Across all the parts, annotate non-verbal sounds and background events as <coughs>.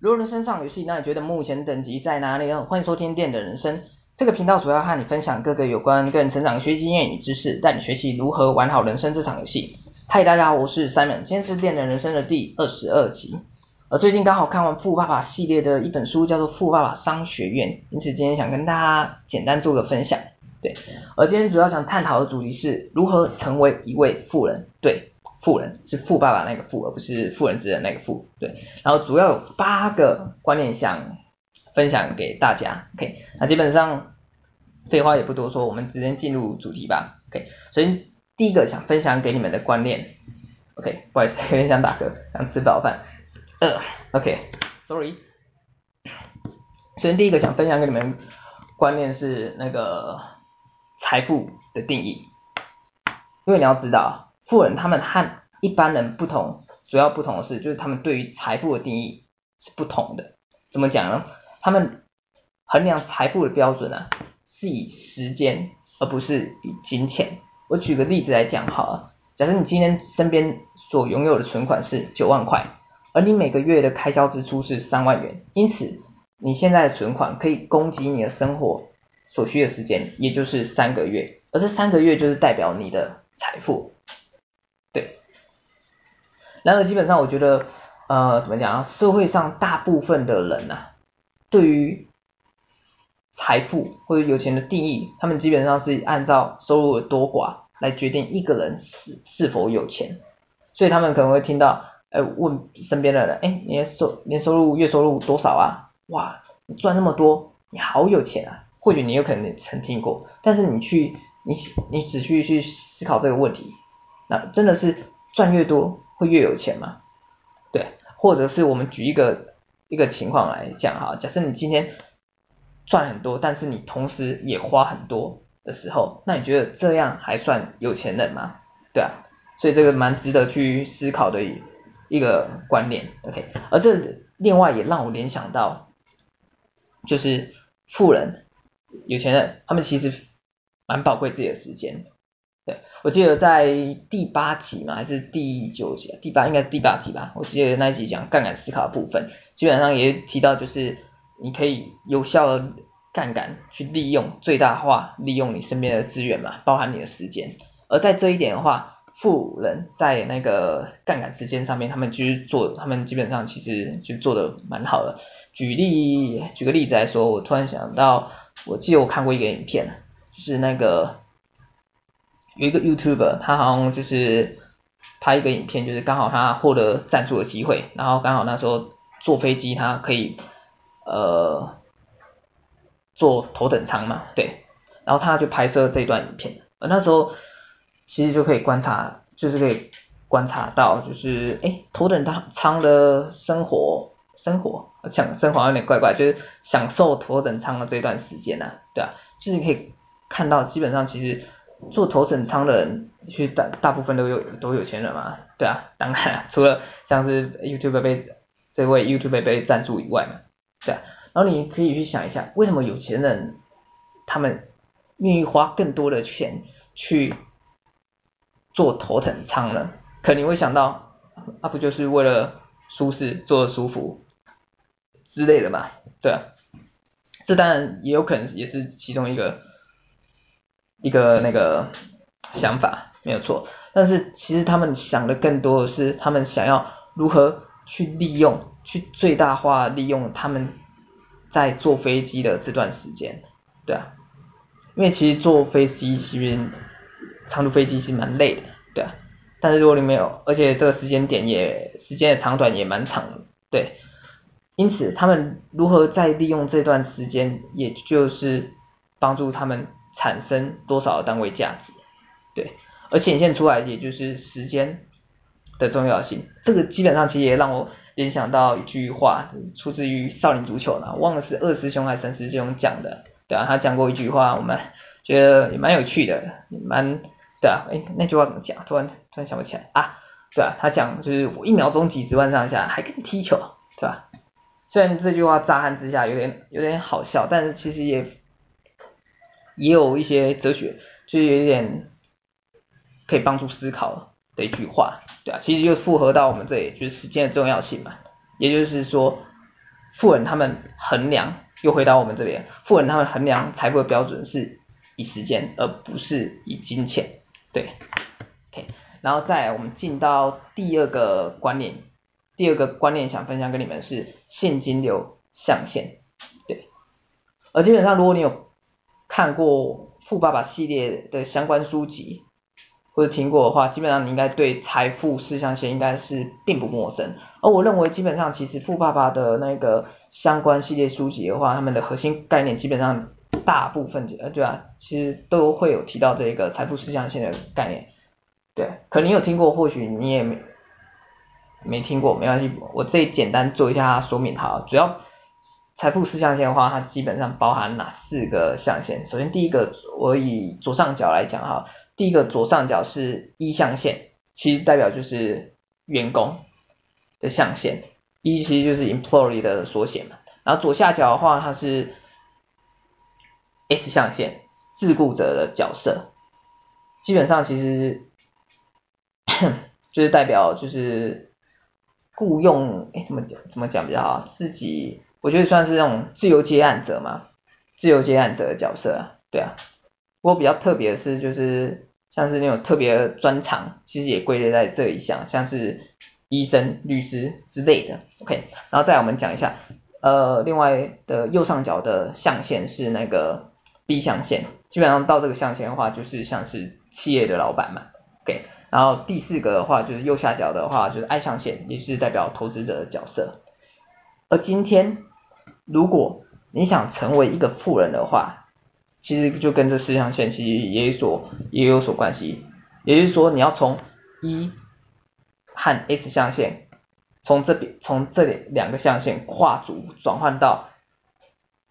如果人生上游戏，那你觉得目前等级在哪里呢？欢迎收听电的人生这个频道，主要和你分享各个有关个人成长学习经验与知识，带你学习如何玩好人生这场游戏。嗨，大家好，我是 Simon，今天是电的人生的第二十二集。呃，最近刚好看完《富爸爸》系列的一本书，叫做《富爸爸商学院》，因此今天想跟大家简单做个分享。对，而今天主要想探讨的主题是如何成为一位富人。对。富人是富爸爸那个富，而不是富人之人那个富。对，然后主要有八个观念想分享给大家。OK，那基本上废话也不多说，我们直接进入主题吧。OK，首先第一个想分享给你们的观念，OK，不好意思，有点想打嗝，想吃饱饭。呃，OK，Sorry。首先第一个想分享给你们观念是那个财富的定义，因为你要知道。富人他们和一般人不同，主要不同的是，就是他们对于财富的定义是不同的。怎么讲呢？他们衡量财富的标准啊，是以时间，而不是以金钱。我举个例子来讲好了，假设你今天身边所拥有的存款是九万块，而你每个月的开销支出是三万元，因此你现在的存款可以供给你的生活所需的时间，也就是三个月，而这三个月就是代表你的财富。然而基本上我觉得，呃，怎么讲啊？社会上大部分的人啊，对于财富或者有钱的定义，他们基本上是按照收入的多寡来决定一个人是是否有钱。所以他们可能会听到，哎，问身边的人，哎，你的收年收入月收入多少啊？哇，你赚那么多，你好有钱啊！或许你有可能曾听过，但是你去，你你只去去思考这个问题。那真的是赚越多会越有钱吗？对，或者是我们举一个一个情况来讲哈，假设你今天赚很多，但是你同时也花很多的时候，那你觉得这样还算有钱人吗？对啊，所以这个蛮值得去思考的一个观念，OK，而这另外也让我联想到，就是富人、有钱人，他们其实蛮宝贵自己的时间。对，我记得在第八集嘛，还是第九集？第八应该是第八集吧。我记得那一集讲杠杆思考的部分，基本上也提到就是你可以有效的杠杆去利用最大化利用你身边的资源嘛，包含你的时间。而在这一点的话，富人在那个杠杆时间上面，他们就是做，他们基本上其实就做的蛮好的。举例举个例子来说，我突然想到，我记得我看过一个影片，就是那个。有一个 YouTuber，他好像就是拍一个影片，就是刚好他获得赞助的机会，然后刚好那时候坐飞机，他可以呃坐头等舱嘛，对，然后他就拍摄这段影片，而那时候其实就可以观察，就是可以观察到，就是诶头等舱的生活生活，想生活有点怪怪，就是享受头等舱的这段时间啊，对啊，就是你可以看到基本上其实。做头等舱的人，其实大大部分都有都有钱人嘛，对啊，当然 <laughs> 除了像是 YouTube 被这位 YouTube 被赞助以外嘛，对啊，然后你可以去想一下，为什么有钱人他们愿意花更多的钱去做头等舱呢？可能你会想到，啊不就是为了舒适，坐的舒服之类的嘛，对啊，这当然也有可能也是其中一个。一个那个想法没有错，但是其实他们想的更多的是，他们想要如何去利用，去最大化利用他们在坐飞机的这段时间，对啊，因为其实坐飞机其实长途飞机是蛮累的，对啊，但是如果你没有，而且这个时间点也时间的长短也蛮长，对，因此他们如何在利用这段时间，也就是帮助他们。产生多少单位价值，对，而显现出来也就是时间的重要性。这个基本上其实也让我联想到一句话，就是出自于少林足球呢，忘了是二师兄还是三师兄讲的，对啊，他讲过一句话，我们觉得也蛮有趣的，也蛮，对啊，诶，那句话怎么讲？突然突然想不起来啊，对啊，他讲就是我一秒钟几十万上下，还跟你踢球，对吧？虽然这句话乍看之下有点有点好笑，但是其实也。也有一些哲学，就是有点可以帮助思考的一句话，对啊，其实就复合到我们这里，就是时间的重要性嘛。也就是说，富人他们衡量，又回到我们这边，富人他们衡量财富的标准是以时间，而不是以金钱。对，OK，然后再我们进到第二个观念，第二个观念想分享给你们是现金流象限。对，而基本上如果你有看过富爸爸系列的相关书籍，或者听过的话，基本上你应该对财富四象限应该是并不陌生。而我认为基本上其实富爸爸的那个相关系列书籍的话，他们的核心概念基本上大部分呃对啊，其实都会有提到这个财富四象限的概念。对，可能你有听过，或许你也没没听过，没关系，我这里简单做一下说明哈。主要财富四象限的话，它基本上包含哪四个象限？首先第一个，我以左上角来讲哈。第一个左上角是一象限，其实代表就是员工的象限，一其实就是 employee 的缩写嘛。然后左下角的话，它是 S 象限，自雇者的角色，基本上其实 <coughs> 就是代表就是雇佣，哎，怎么讲怎么讲比较好？自己我觉得算是那种自由接案者嘛，自由接案者的角色，对啊。不过比较特别的是就是。像是那种特别专长，其实也归类在这一项，像是医生、律师之类的。OK，然后再来我们讲一下，呃，另外的右上角的象限是那个 B 象限，基本上到这个象限的话，就是像是企业的老板嘛。OK，然后第四个的话就是右下角的话就是 I 象限，也是代表投资者的角色。而今天，如果你想成为一个富人的话，其实就跟这四象限其实也有所也有所关系，也就是说你要从一和 S 象限，从这边从这两个象限跨足转换到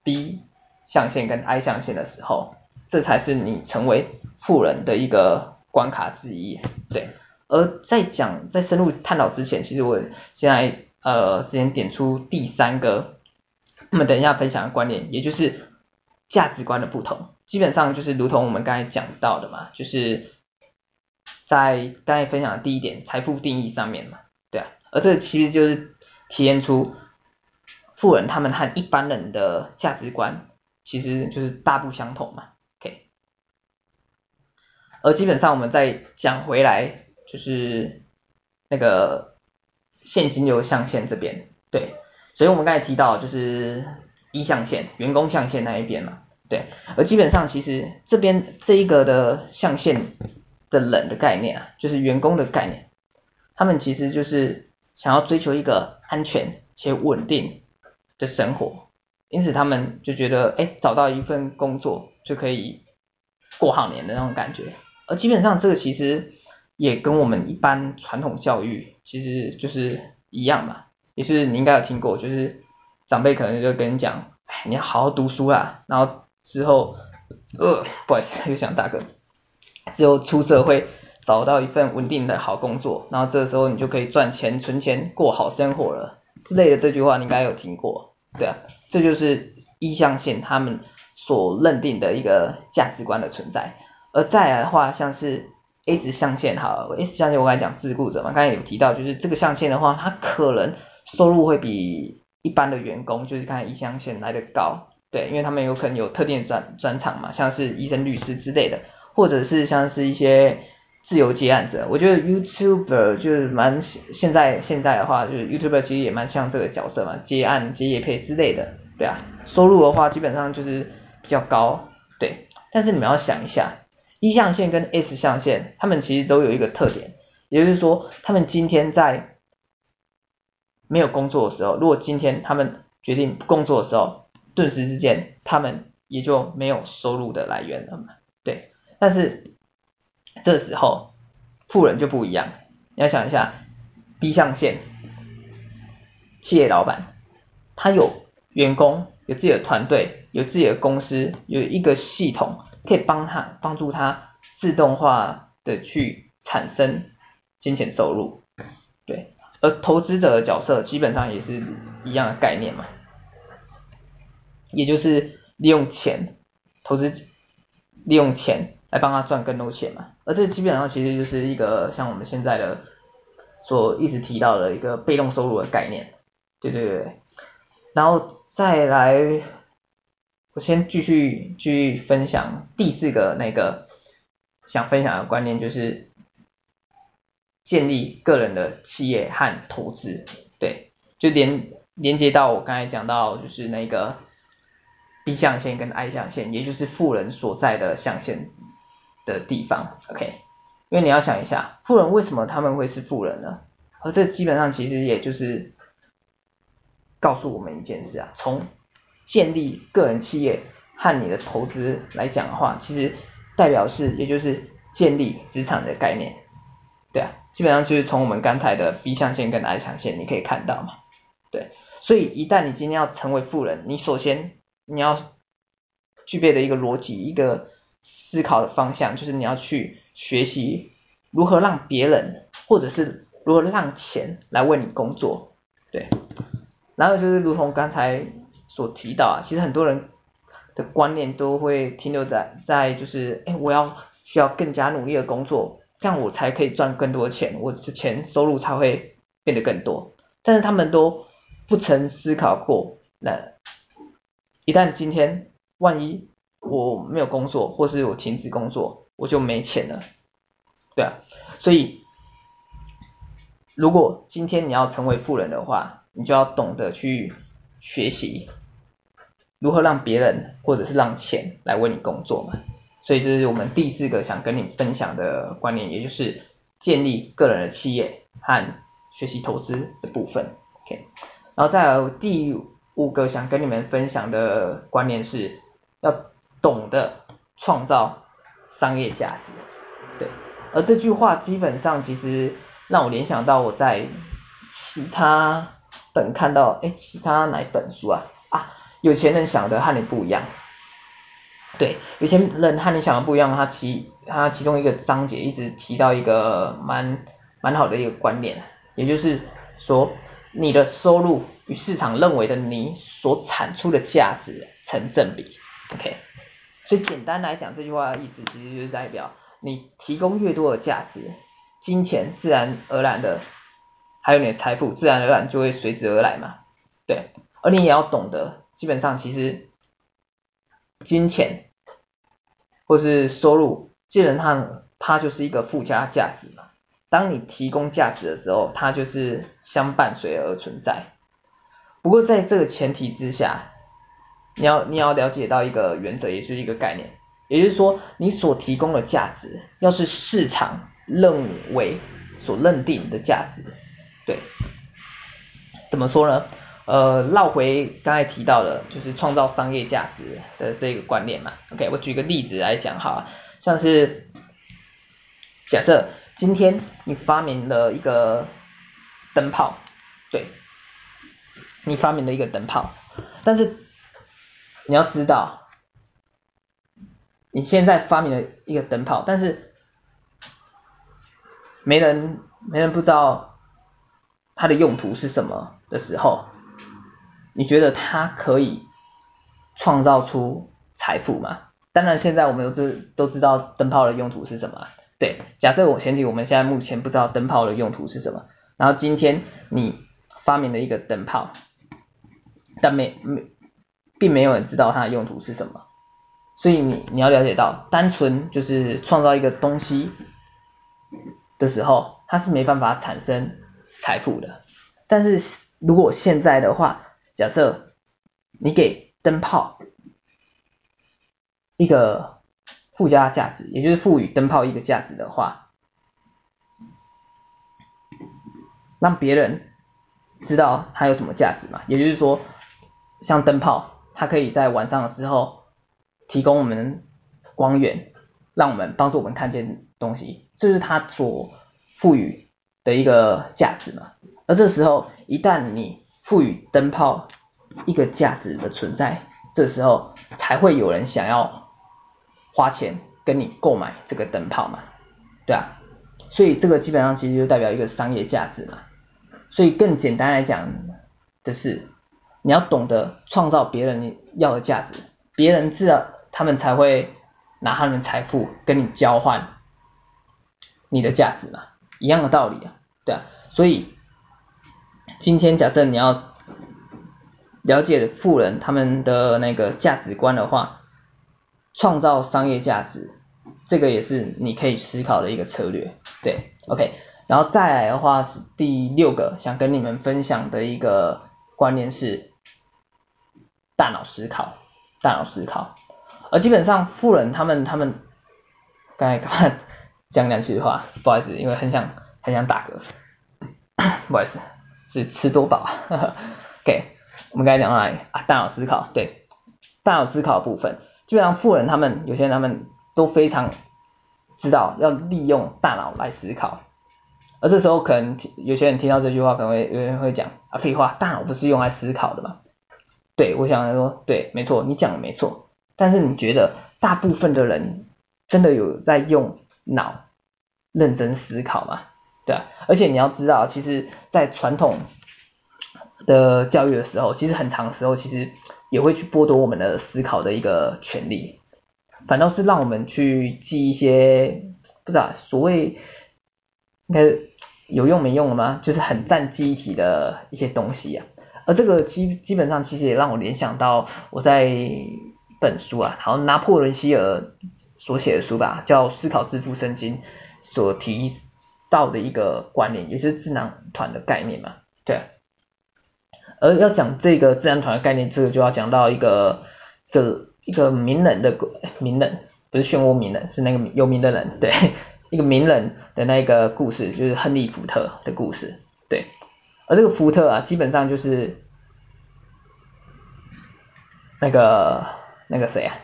B 象限跟 I 象限的时候，这才是你成为富人的一个关卡之一。对，而在讲在深入探讨之前，其实我现在呃先点出第三个，我们等一下分享的观念，也就是。价值观的不同，基本上就是如同我们刚才讲到的嘛，就是在刚才分享的第一点财富定义上面嘛，对啊，而这其实就是体现出富人他们和一般人的价值观其实就是大不相同嘛，OK，而基本上我们再讲回来，就是那个现金流象限这边，对，所以我们刚才提到就是。一象限，员工象限那一边嘛，对，而基本上其实这边这一个的象限的人的概念啊，就是员工的概念，他们其实就是想要追求一个安全且稳定的生活，因此他们就觉得，哎，找到一份工作就可以过好年的那种感觉，而基本上这个其实也跟我们一般传统教育其实就是一样嘛，也是你应该有听过，就是。长辈可能就跟你讲，哎，你要好好读书啦，然后之后，呃，不好意思，又想大哥，之后出社会找到一份稳定的好工作，然后这个时候你就可以赚钱、存钱、过好生活了。之类的这句话，你应该有听过，对啊，这就是一象限他们所认定的一个价值观的存在。而再来的话，像是 S 象限，好，S 象限我刚才讲自雇者嘛，刚才有提到，就是这个象限的话，它可能收入会比。一般的员工就是看一象限来的高，对，因为他们有可能有特定的专专长嘛，像是医生、律师之类的，或者是像是一些自由接案者。我觉得 YouTube 就是蛮现在现在的话，就是 YouTube 其实也蛮像这个角色嘛，接案、接业配之类的，对啊，收入的话基本上就是比较高，对。但是你们要想一下，一象限跟 S 象限，他们其实都有一个特点，也就是说，他们今天在没有工作的时候，如果今天他们决定不工作的时候，顿时之间他们也就没有收入的来源了嘛，对。但是这时候富人就不一样，你要想一下，B 象限，企业老板，他有员工，有自己的团队，有自己的公司，有一个系统可以帮他帮助他自动化的去产生金钱收入，对。而投资者的角色基本上也是一样的概念嘛，也就是利用钱投资，利用钱来帮他赚更多钱嘛。而这基本上其实就是一个像我们现在的所一直提到的一个被动收入的概念，对对对。然后再来，我先继续继续分享第四个那个想分享的观念，就是建立个人的企业和投资，对，就连连接到我刚才讲到就是那个 B 象限跟 I 象限，也就是富人所在的象限的地方，OK，因为你要想一下，富人为什么他们会是富人呢？而这基本上其实也就是告诉我们一件事啊，从建立个人企业和你的投资来讲的话，其实代表是也就是建立资产的概念，对啊，基本上就是从我们刚才的 B 象限跟 I 象限你可以看到嘛，对，所以一旦你今天要成为富人，你首先你要具备的一个逻辑，一个思考的方向，就是你要去学习如何让别人或者是如何让钱来为你工作，对，然后就是如同刚才所提到啊，其实很多人的观念都会停留在在就是，哎，我要需要更加努力的工作，这样我才可以赚更多的钱，我的钱收入才会变得更多。但是他们都不曾思考过，那一旦今天万一我没有工作，或是我停止工作，我就没钱了，对啊，所以。如果今天你要成为富人的话，你就要懂得去学习如何让别人或者是让钱来为你工作嘛。所以这是我们第四个想跟你分享的观念，也就是建立个人的企业和学习投资的部分。OK，然后再来第五个想跟你们分享的观念是要懂得创造商业价值。对，而这句话基本上其实。让我联想到我在其他本看到，哎，其他哪本书啊？啊，有钱人想的和你不一样。对，有钱人和你想的不一样。他其他其中一个章节一直提到一个蛮蛮好的一个观念，也就是说，你的收入与市场认为的你所产出的价值成正比。OK，所以简单来讲，这句话的意思其实就是代表你提供越多的价值。金钱自然而然的，还有你的财富自然而然就会随之而来嘛，对。而你也要懂得，基本上其实金钱或是收入，基本上它就是一个附加价值嘛。当你提供价值的时候，它就是相伴随而存在。不过在这个前提之下，你要你要了解到一个原则，也是一个概念，也就是说，你所提供的价值，要是市场。认为所认定的价值，对，怎么说呢？呃，绕回刚才提到的，就是创造商业价值的这个观念嘛。OK，我举个例子来讲哈，像是假设今天你发明了一个灯泡，对，你发明了一个灯泡，但是你要知道，你现在发明了一个灯泡，但是没人，没人不知道它的用途是什么的时候，你觉得它可以创造出财富吗？当然，现在我们都知都知道灯泡的用途是什么。对，假设我前提我们现在目前不知道灯泡的用途是什么，然后今天你发明了一个灯泡，但没没并没有人知道它的用途是什么，所以你你要了解到，单纯就是创造一个东西。的时候，它是没办法产生财富的。但是如果现在的话，假设你给灯泡一个附加价值，也就是赋予灯泡一个价值的话，让别人知道它有什么价值嘛？也就是说，像灯泡，它可以在晚上的时候提供我们光源，让我们帮助我们看见东西。这是它所赋予的一个价值嘛，而这时候一旦你赋予灯泡一个价值的存在，这时候才会有人想要花钱跟你购买这个灯泡嘛，对啊，所以这个基本上其实就代表一个商业价值嘛，所以更简单来讲的是，你要懂得创造别人要的价值，别人自然他们才会拿他们的财富跟你交换。你的价值嘛，一样的道理啊，对啊，所以今天假设你要了解富人他们的那个价值观的话，创造商业价值，这个也是你可以思考的一个策略。对，OK，然后再来的话是第六个想跟你们分享的一个观念是大脑思考，大脑思考。而基本上富人他们他们刚才刚才讲两句话，不好意思，因为很想很想打嗝，<coughs> 不好意思，是吃多饱。<laughs> OK，我们刚才讲到哪里啊？大脑思考，对，大脑思考的部分，基本上富人他们有些人他们都非常知道要利用大脑来思考，而这时候可能有些人听到这句话，可能会有人会讲啊废话，大脑不是用来思考的吗？对，我想说，对，没错，你讲的没错。但是你觉得大部分的人真的有在用脑认真思考吗？对啊，而且你要知道，其实，在传统的教育的时候，其实很长时候，其实也会去剥夺我们的思考的一个权利，反倒是让我们去记一些不知道所谓应该有用没用的吗？就是很占记忆体的一些东西、啊。而这个基基本上其实也让我联想到我在。本书啊，好像拿破仑希尔所写的书吧，叫《思考致富圣经》所提道的一个观念，也就是智囊团的概念嘛，对。而要讲这个智囊团的概念，这个就要讲到一个一个一个名人的名人，不是漩涡名人，是那个有名的人，对，<laughs> 一个名人的那个故事，就是亨利福特的故事，对。而这个福特啊，基本上就是那个。那个谁啊？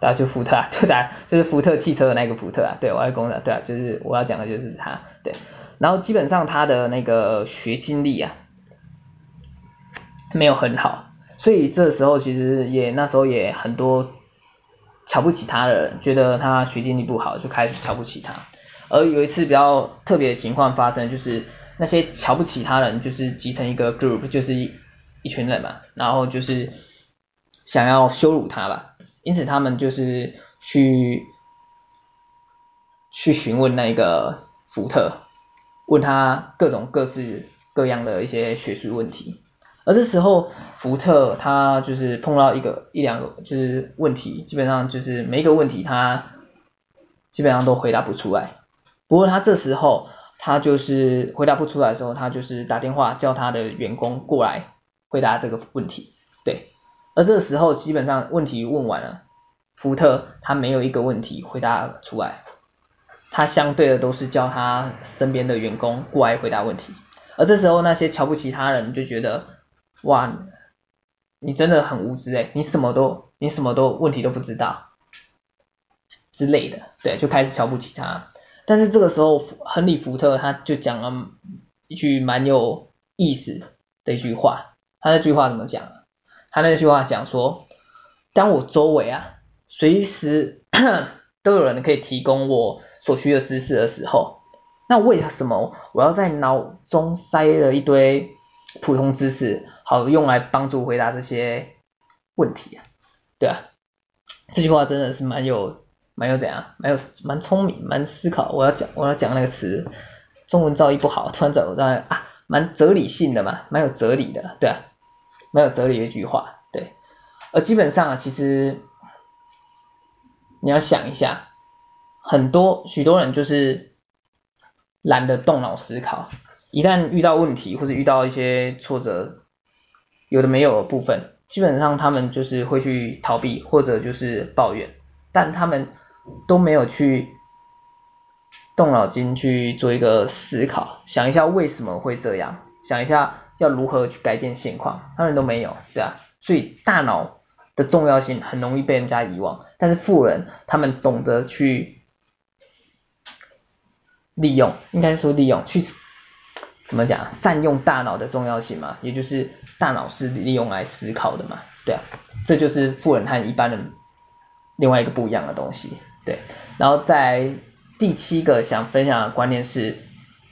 大家就福特啊，就打就是福特汽车的那个福特啊，对，我要讲的，对啊，就是我要讲的就是他，对。然后基本上他的那个学经历啊，没有很好，所以这时候其实也那时候也很多瞧不起他的人，觉得他学经历不好，就开始瞧不起他。而有一次比较特别的情况发生，就是那些瞧不起他人，就是集成一个 group，就是一一群人嘛，然后就是。想要羞辱他吧，因此他们就是去去询问那个福特，问他各种各式各样的一些学术问题。而这时候福特他就是碰到一个一两个就是问题，基本上就是每一个问题他基本上都回答不出来。不过他这时候他就是回答不出来的时候，他就是打电话叫他的员工过来回答这个问题，对。而这个时候，基本上问题问完了，福特他没有一个问题回答出来，他相对的都是叫他身边的员工过来回答问题。而这时候那些瞧不起他人就觉得，哇，你真的很无知诶，你什么都你什么都问题都不知道之类的，对，就开始瞧不起他。但是这个时候，亨利福特他就讲了一句蛮有意思的一句话，他那句话怎么讲？他那句话讲说，当我周围啊，随时 <coughs> 都有人可以提供我所需的知识的时候，那为什么我要在脑中塞了一堆普通知识，好用来帮助回答这些问题啊？对啊，这句话真的是蛮有蛮有怎样，蛮有蛮聪明，蛮思考。我要讲我要讲那个词，中文造诣不好，突然找我当然啊，蛮哲理性的嘛，蛮有哲理的，对啊。没有哲理的一句话，对，而基本上啊，其实你要想一下，很多许多人就是懒得动脑思考，一旦遇到问题或者遇到一些挫折，有的没有的部分，基本上他们就是会去逃避或者就是抱怨，但他们都没有去动脑筋去做一个思考，想一下为什么会这样，想一下。要如何去改变现况，他们都没有，对啊，所以大脑的重要性很容易被人家遗忘。但是富人他们懂得去利用，应该说利用，去怎么讲，善用大脑的重要性嘛，也就是大脑是利用来思考的嘛，对啊，这就是富人和一般人另外一个不一样的东西，对。然后在第七个想分享的观念是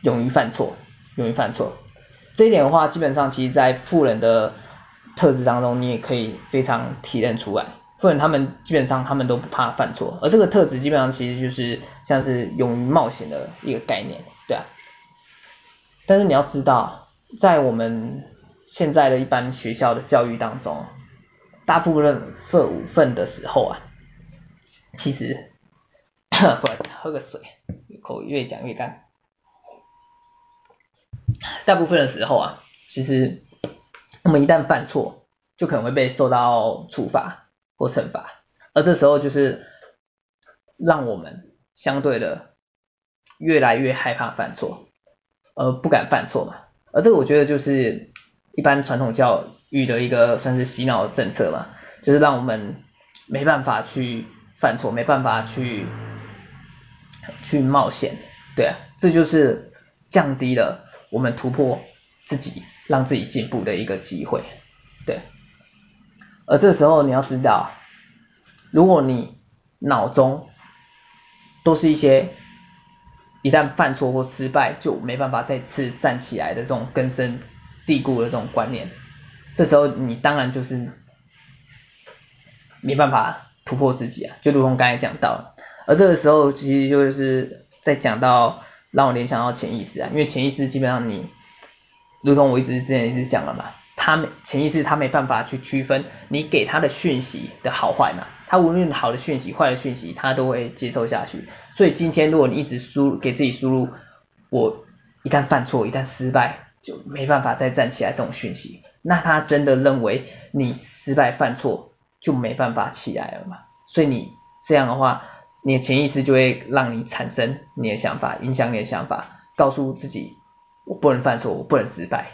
勇于犯错，勇于犯错。这一点的话，基本上其实，在富人的特质当中，你也可以非常体认出来。富人他们基本上他们都不怕犯错，而这个特质基本上其实就是像是勇于冒险的一个概念，对啊。但是你要知道，在我们现在的一般学校的教育当中，大部分部分的时候啊，其实 <coughs> 不好意思，喝个水，口越讲越干。大部分的时候啊，其实我们一旦犯错，就可能会被受到处罚或惩罚，而这时候就是让我们相对的越来越害怕犯错，而不敢犯错嘛。而这个我觉得就是一般传统教育的一个算是洗脑政策嘛，就是让我们没办法去犯错，没办法去去冒险，对啊，这就是降低了我们突破自己，让自己进步的一个机会，对。而这时候你要知道，如果你脑中都是一些一旦犯错或失败就没办法再次站起来的这种根深蒂固的这种观念，这时候你当然就是没办法突破自己啊，就如同刚才讲到。而这个时候其实就是在讲到让我联想到潜意识啊，因为潜意识基本上你，如同我一直之前一直讲了嘛。他没潜意识，他没办法去区分你给他的讯息的好坏嘛，他无论好的讯息、坏的讯息，他都会接受下去。所以今天如果你一直输给自己输入，我一旦犯错、一旦失败就没办法再站起来这种讯息，那他真的认为你失败犯错就没办法起来了嘛？所以你这样的话，你的潜意识就会让你产生你的想法，影响你的想法，告诉自己我不能犯错，我不能失败，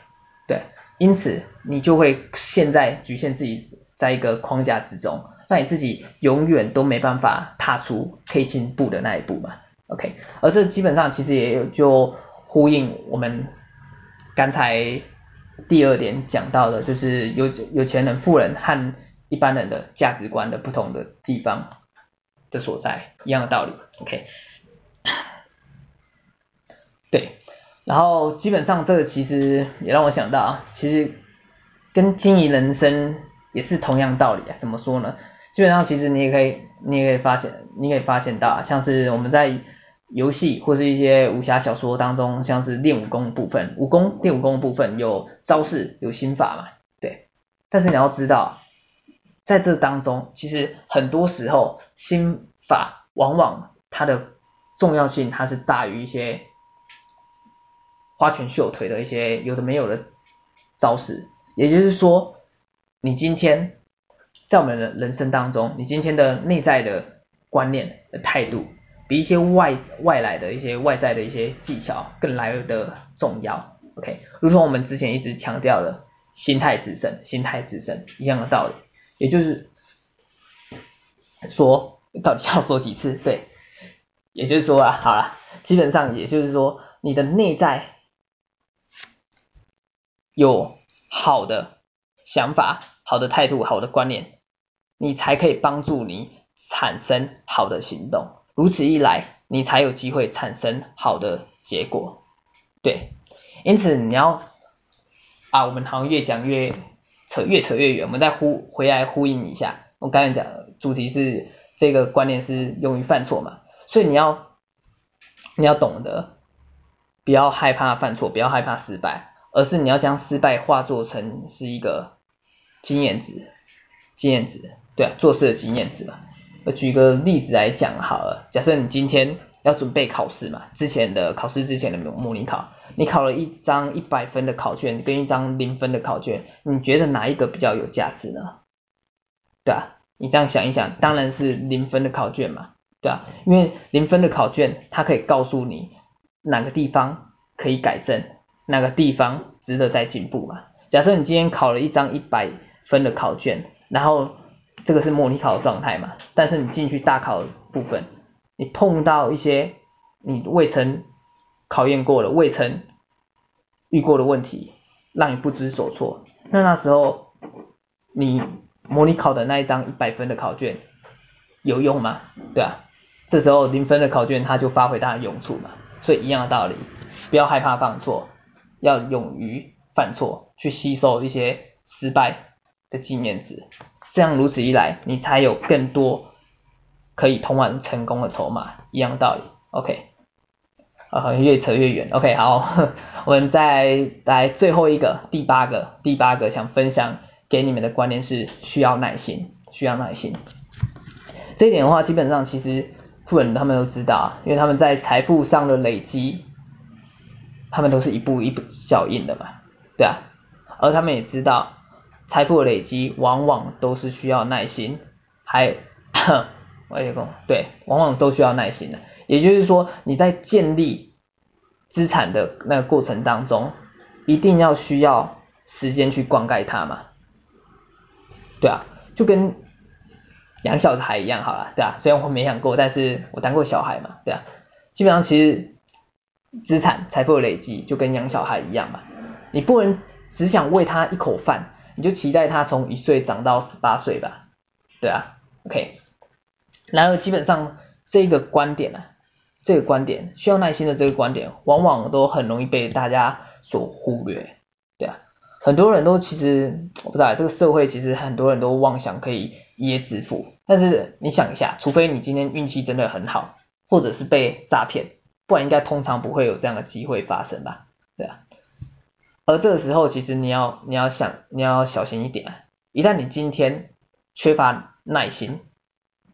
对。因此，你就会现在局限自己在一个框架之中，让你自己永远都没办法踏出可以进步的那一步嘛。OK，而这基本上其实也有就呼应我们刚才第二点讲到的，就是有有钱人、富人和一般人的价值观的不同的地方的所在，一样的道理。OK，对。然后基本上这个其实也让我想到啊，其实跟经营人生也是同样道理啊。怎么说呢？基本上其实你也可以，你也可以发现，你可以发现到，像是我们在游戏或是一些武侠小说当中，像是练武功的部分，武功练武功的部分有招式有心法嘛，对。但是你要知道，在这当中，其实很多时候心法往往它的重要性它是大于一些。花拳绣腿的一些有的没有的招式，也就是说，你今天在我们的人生当中，你今天的内在的观念的态度，比一些外外来的一些外在的一些技巧更来的重要。OK，如同我们之前一直强调的心态致胜，心态致胜一样的道理，也就是说，到底要说几次？对，也就是说啊，好了，基本上也就是说，你的内在。有好的想法、好的态度、好的观念，你才可以帮助你产生好的行动。如此一来，你才有机会产生好的结果。对，因此你要啊，我们好像越讲越扯，越扯越远。我们再呼回来呼应一下，我刚才讲主题是这个观念是勇于犯错嘛，所以你要你要懂得，不要害怕犯错，不要害怕失败。而是你要将失败化作成是一个经验值，经验值，对啊，做事的经验值嘛。我举个例子来讲好了，假设你今天要准备考试嘛，之前的考试之前的模拟考，你考了一张一百分的考卷跟一张零分的考卷，你觉得哪一个比较有价值呢？对啊，你这样想一想，当然是零分的考卷嘛，对啊，因为零分的考卷它可以告诉你哪个地方可以改正。哪个地方值得再进步嘛？假设你今天考了一张一百分的考卷，然后这个是模拟考的状态嘛，但是你进去大考部分，你碰到一些你未曾考验过的、未曾遇过的问题，让你不知所措，那那时候你模拟考的那一张一百分的考卷有用吗？对啊，这时候零分的考卷它就发挥它的用处嘛，所以一样的道理，不要害怕犯错。要勇于犯错，去吸收一些失败的经验值，这样如此一来，你才有更多可以通往成功的筹码，一样的道理。OK，呃，越扯越远。OK，好，<laughs> 我们再来最后一个，第八个，第八个想分享给你们的观念是需要耐心，需要耐心。这一点的话，基本上其实富人他们都知道，因为他们在财富上的累积，他们都是一步一步脚印的嘛，对啊，而他们也知道，财富的累积往往都是需要耐心，还。我也讲，对，往往都需要耐心的。也就是说，你在建立资产的那个过程当中，一定要需要时间去灌溉它嘛。对啊，就跟养小孩一样好了，对啊，虽然我没养过，但是我当过小孩嘛，对啊。基本上其实资产财富的累积就跟养小孩一样嘛，你不能只想喂他一口饭，你就期待他从一岁长到十八岁吧，对啊，OK。然而，基本上这个观点啊，这个观点需要耐心的这个观点，往往都很容易被大家所忽略，对啊，很多人都其实我不知道，这个社会其实很多人都妄想可以一夜致富，但是你想一下，除非你今天运气真的很好，或者是被诈骗，不然应该通常不会有这样的机会发生吧，对啊，而这个时候其实你要你要想你要小心一点，一旦你今天缺乏耐心。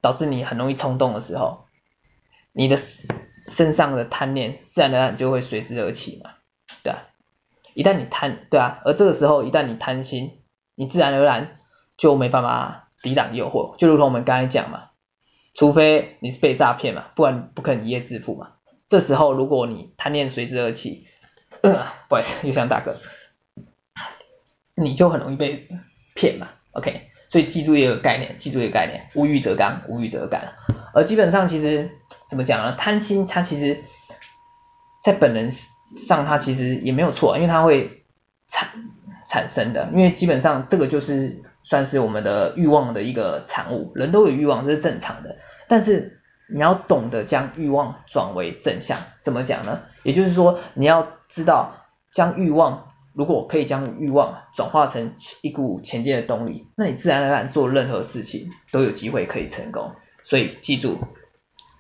导致你很容易冲动的时候，你的身上的贪念自然而然就会随之而起嘛，对啊，一旦你贪，对啊，而这个时候一旦你贪心，你自然而然就没办法抵挡诱惑，就如同我们刚才讲嘛，除非你是被诈骗嘛，不然不可能一夜致富嘛。这时候如果你贪念随之而起，呃，<coughs> 不好意思，又想打嗝，你就很容易被骗嘛，OK。所以记住一个概念，记住一个概念，无欲则刚，无欲则刚。而基本上其实怎么讲呢？贪心它其实，在本能上它其实也没有错，因为它会产产生的，因为基本上这个就是算是我们的欲望的一个产物，人都有欲望，这是正常的。但是你要懂得将欲望转为正向，怎么讲呢？也就是说你要知道将欲望。如果可以将欲望转化成一股前进的动力，那你自然而然做任何事情都有机会可以成功。所以记住，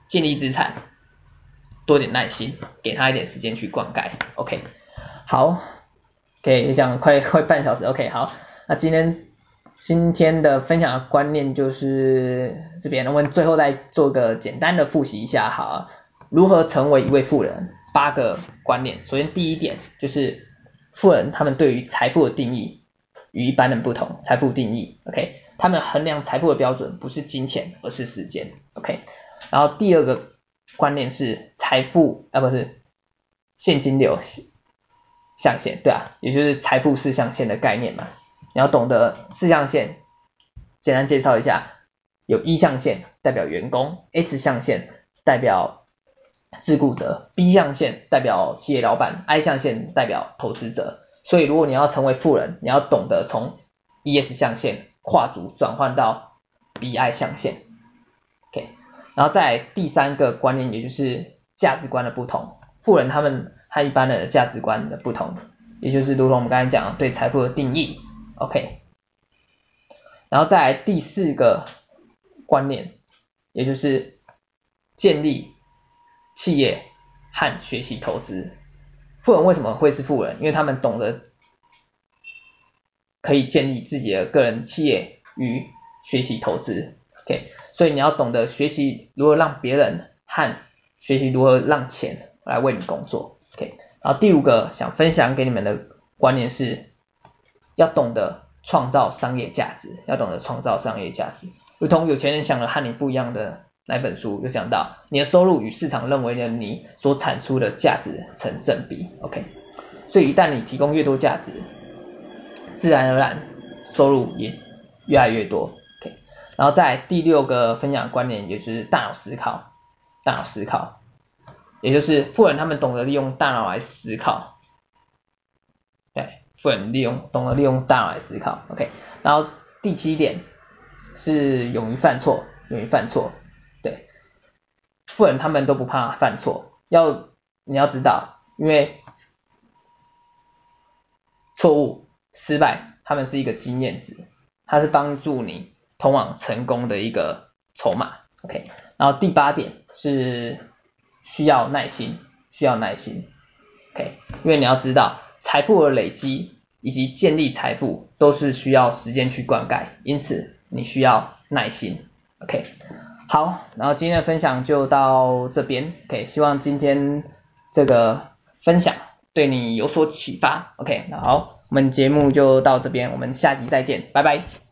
建立资产，多点耐心，给他一点时间去灌溉。OK，好，可以讲快快半小时。OK，好，那今天今天的分享的观念就是这边，我们最后再做个简单的复习一下，好，如何成为一位富人？八个观念。首先第一点就是。富人他们对于财富的定义与一般人不同，财富定义，OK，他们衡量财富的标准不是金钱，而是时间，OK。然后第二个观念是财富啊，不是现金流象限，对啊，也就是财富四象限的概念嘛。你要懂得四象限，简单介绍一下，有一象限代表员工，S 象限代表。自雇者，B 象限代表企业老板，I 象限代表投资者。所以如果你要成为富人，你要懂得从 ES 象限跨足转换到 BI 象限。OK，然后再第三个观念，也就是价值观的不同。富人他们和一般人的价值观的不同，也就是如同我们刚才讲对财富的定义。OK，然后再第四个观念，也就是建立。企业和学习投资，富人为什么会是富人？因为他们懂得可以建立自己的个人企业与学习投资。OK，所以你要懂得学习如何让别人和学习如何让钱来为你工作。OK，然后第五个想分享给你们的观念是，要懂得创造商业价值，要懂得创造商业价值，如同有钱人想的和你不一样的。哪本书有讲到你的收入与市场认为的你所产出的价值成正比，OK？所以一旦你提供越多价值，自然而然收入也越来越多，OK？然后在第六个分享的观念，也就是大脑思考，大脑思考，也就是富人他们懂得利用大脑来思考，对，富人利用懂得利用大脑来思考，OK？然后第七点是勇于犯错，勇于犯错。富人他们都不怕犯错，要你要知道，因为错误失败，他们是一个经验值，它是帮助你通往成功的一个筹码。OK，然后第八点是需要耐心，需要耐心，OK，因为你要知道财富的累积以及建立财富都是需要时间去灌溉，因此你需要耐心，OK，好，然后今天的分享就到这边，OK，希望今天这个分享对你有所启发，OK，那好，我们节目就到这边，我们下集再见，拜拜。